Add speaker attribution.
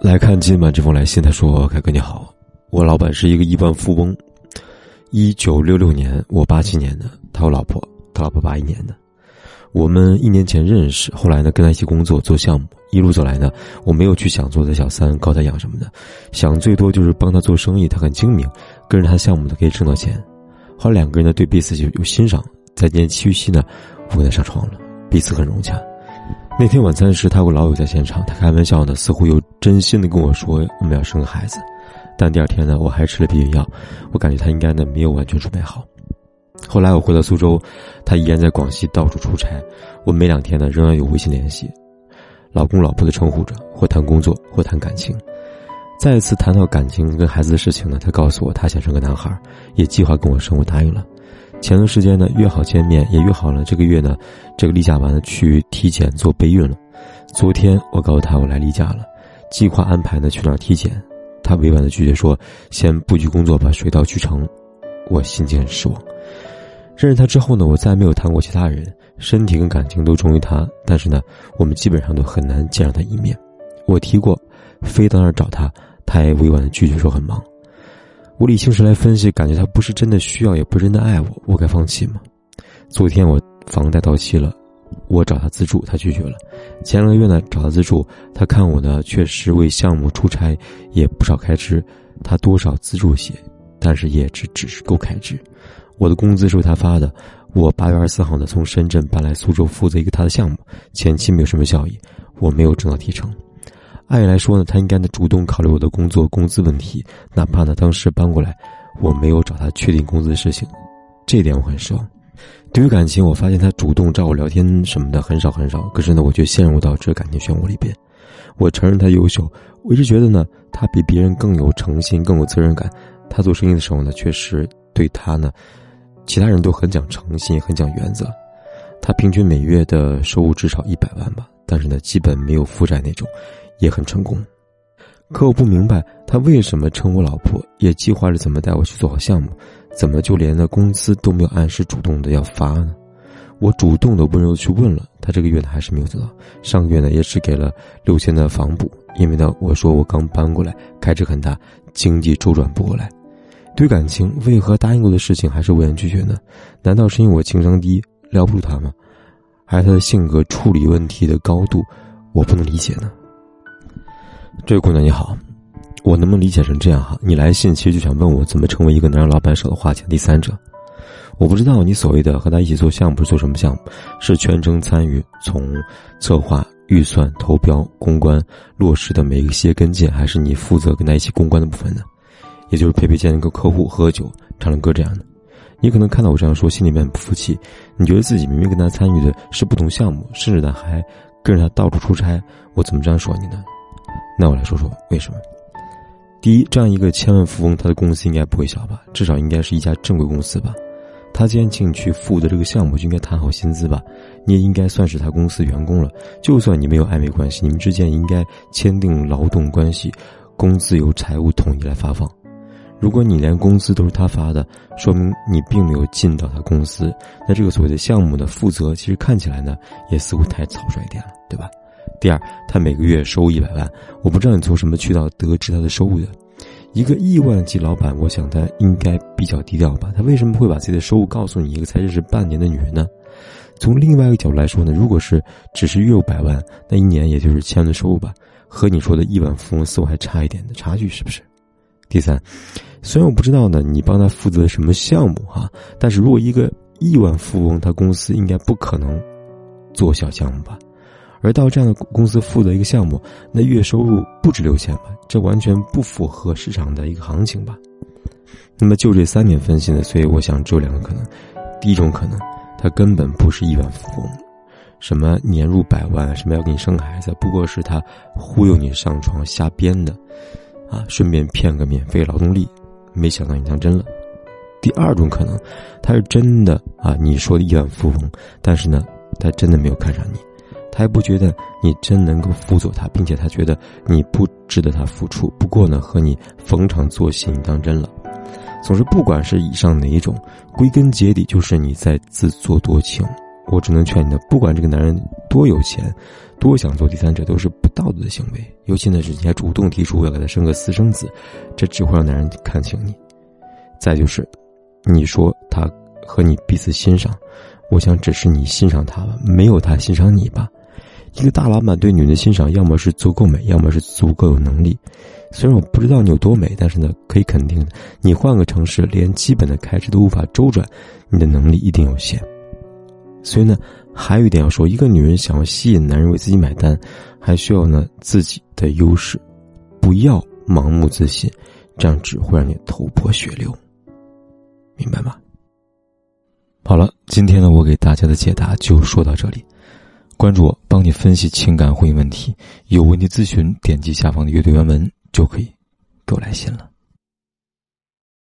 Speaker 1: 来看今晚这封来信，他说：“凯哥你好，我老板是一个亿万富翁，一九六六年，我八七年的，他有老婆，他老婆八一年的，我们一年前认识，后来呢跟他一起工作做项目，一路走来呢，我没有去想做他小三高他养什么的，想最多就是帮他做生意，他很精明，跟着他项目的可以挣到钱，后来两个人呢对彼此就有欣赏，在年七夕呢，我跟他上床了，彼此很融洽。”那天晚餐时，他和老友在现场，他开玩笑呢，似乎又真心的跟我说我们要生个孩子。但第二天呢，我还吃了避孕药，我感觉他应该呢没有完全准备好。后来我回到苏州，他依然在广西到处出差，我每两天呢仍然有微信联系，老公老婆的称呼着，或谈工作，或谈感情。再一次谈到感情跟孩子的事情呢，他告诉我他想生个男孩，也计划跟我生，我答应了。前段时间呢，约好见面，也约好了这个月呢，这个例假完了去体检做备孕了。昨天我告诉他我来例假了，计划安排呢去哪儿体检，他委婉的拒绝说先布局工作吧，水到渠成。我心情很失望。认识他之后呢，我再没有谈过其他人，身体跟感情都忠于他，但是呢，我们基本上都很难见上他一面。我提过，非到那儿找他，他也委婉的拒绝说很忙。我理性时来分析，感觉他不是真的需要，也不是真的爱我，我该放弃吗？昨天我房贷到期了，我找他资助，他拒绝了。前两个月呢，找他资助，他看我呢确实为项目出差也不少开支，他多少资助些，但是也只只是够开支。我的工资是为他发的，我八月二十四号呢从深圳搬来苏州，负责一个他的项目，前期没有什么效益，我没有挣到提成。按理来说呢，他应该呢主动考虑我的工作工资问题，哪怕呢当时搬过来，我没有找他确定工资的事情，这点我很失望。对于感情，我发现他主动找我聊天什么的很少很少，可是呢，我却陷入到这感情漩涡里边。我承认他优秀，我一直觉得呢，他比别人更有诚信，更有责任感。他做生意的时候呢，确实对他呢，其他人都很讲诚信，很讲原则。他平均每月的收入至少一百万吧，但是呢，基本没有负债那种。也很成功，可我不明白他为什么称我老婆，也计划着怎么带我去做好项目，怎么就连那工资都没有按时主动的要发呢？我主动的温柔去问了，他这个月呢还是没有做到，上个月呢也只给了六千的房补，因为呢我说我刚搬过来，开支很大，经济周转不过来。对感情，为何答应过的事情还是婉言拒绝呢？难道是因为我情商低，撩不住他吗？还是他的性格处理问题的高度，我不能理解呢？这位姑娘你好，我能不能理解成这样哈？你来信其实就想问我怎么成为一个能让老板舍得花钱的第三者。我不知道你所谓的和他一起做项目是做什么项目，是全程参与从策划、预算、投标、公关、落实的每一个细节跟进，还是你负责跟他一起公关的部分呢？也就是陪陪见一个客户、喝酒、唱唱歌这样的。你可能看到我这样说，心里面不服气，你觉得自己明明跟他参与的是不同项目，甚至呢还跟着他到处出差，我怎么这样说你呢？那我来说说为什么。第一，这样一个千万富翁，他的公司应该不会小吧？至少应该是一家正规公司吧？他既然请你去负责这个项目，就应该谈好薪资吧？你也应该算是他公司员工了。就算你没有暧昧关系，你们之间应该签订劳动关系，工资由财务统一来发放。如果你连工资都是他发的，说明你并没有进到他公司。那这个所谓的项目的负责，其实看起来呢，也似乎太草率一点了，对吧？第二，他每个月收入一百万，我不知道你从什么渠道得知他的收入的。一个亿万级老板，我想他应该比较低调吧？他为什么会把自己的收入告诉你一个才认识半年的女人呢？从另外一个角度来说呢，如果是只是月入百万，那一年也就是千万的收入吧，和你说的亿万富翁似乎还差一点的差距，是不是？第三，虽然我不知道呢，你帮他负责什么项目哈，但是如果一个亿万富翁，他公司应该不可能做小项目吧？而到这样的公司负责一个项目，那月收入不止六千吧？这完全不符合市场的一个行情吧？那么就这三点分析呢，所以我想只有两个可能：第一种可能，他根本不是亿万富翁，什么年入百万，什么要给你生孩子，不过是他忽悠你上床瞎编的，啊，顺便骗个免费劳动力，没想到你当真了；第二种可能，他是真的啊，你说的亿万富翁，但是呢，他真的没有看上你。他还不觉得你真能够辅佐他，并且他觉得你不值得他付出。不过呢，和你逢场作戏，你当真了。总之，不管是以上哪一种，归根结底就是你在自作多情。我只能劝你的，不管这个男人多有钱，多想做第三者，都是不道德的行为。尤其呢是你还主动提出要给他生个私生子，这只会让男人看清你。再就是，你说他和你彼此欣赏，我想只是你欣赏他吧，没有他欣赏你吧。一个大老板对女人的欣赏，要么是足够美，要么是足够有能力。虽然我不知道你有多美，但是呢，可以肯定的，你换个城市，连基本的开支都无法周转，你的能力一定有限。所以呢，还有一点要说，一个女人想要吸引男人为自己买单，还需要呢自己的优势，不要盲目自信，这样只会让你头破血流。明白吗？好了，今天呢，我给大家的解答就说到这里。关注我，帮你分析情感婚姻问题。有问题咨询，点击下方的阅读原文就可以给我来信了。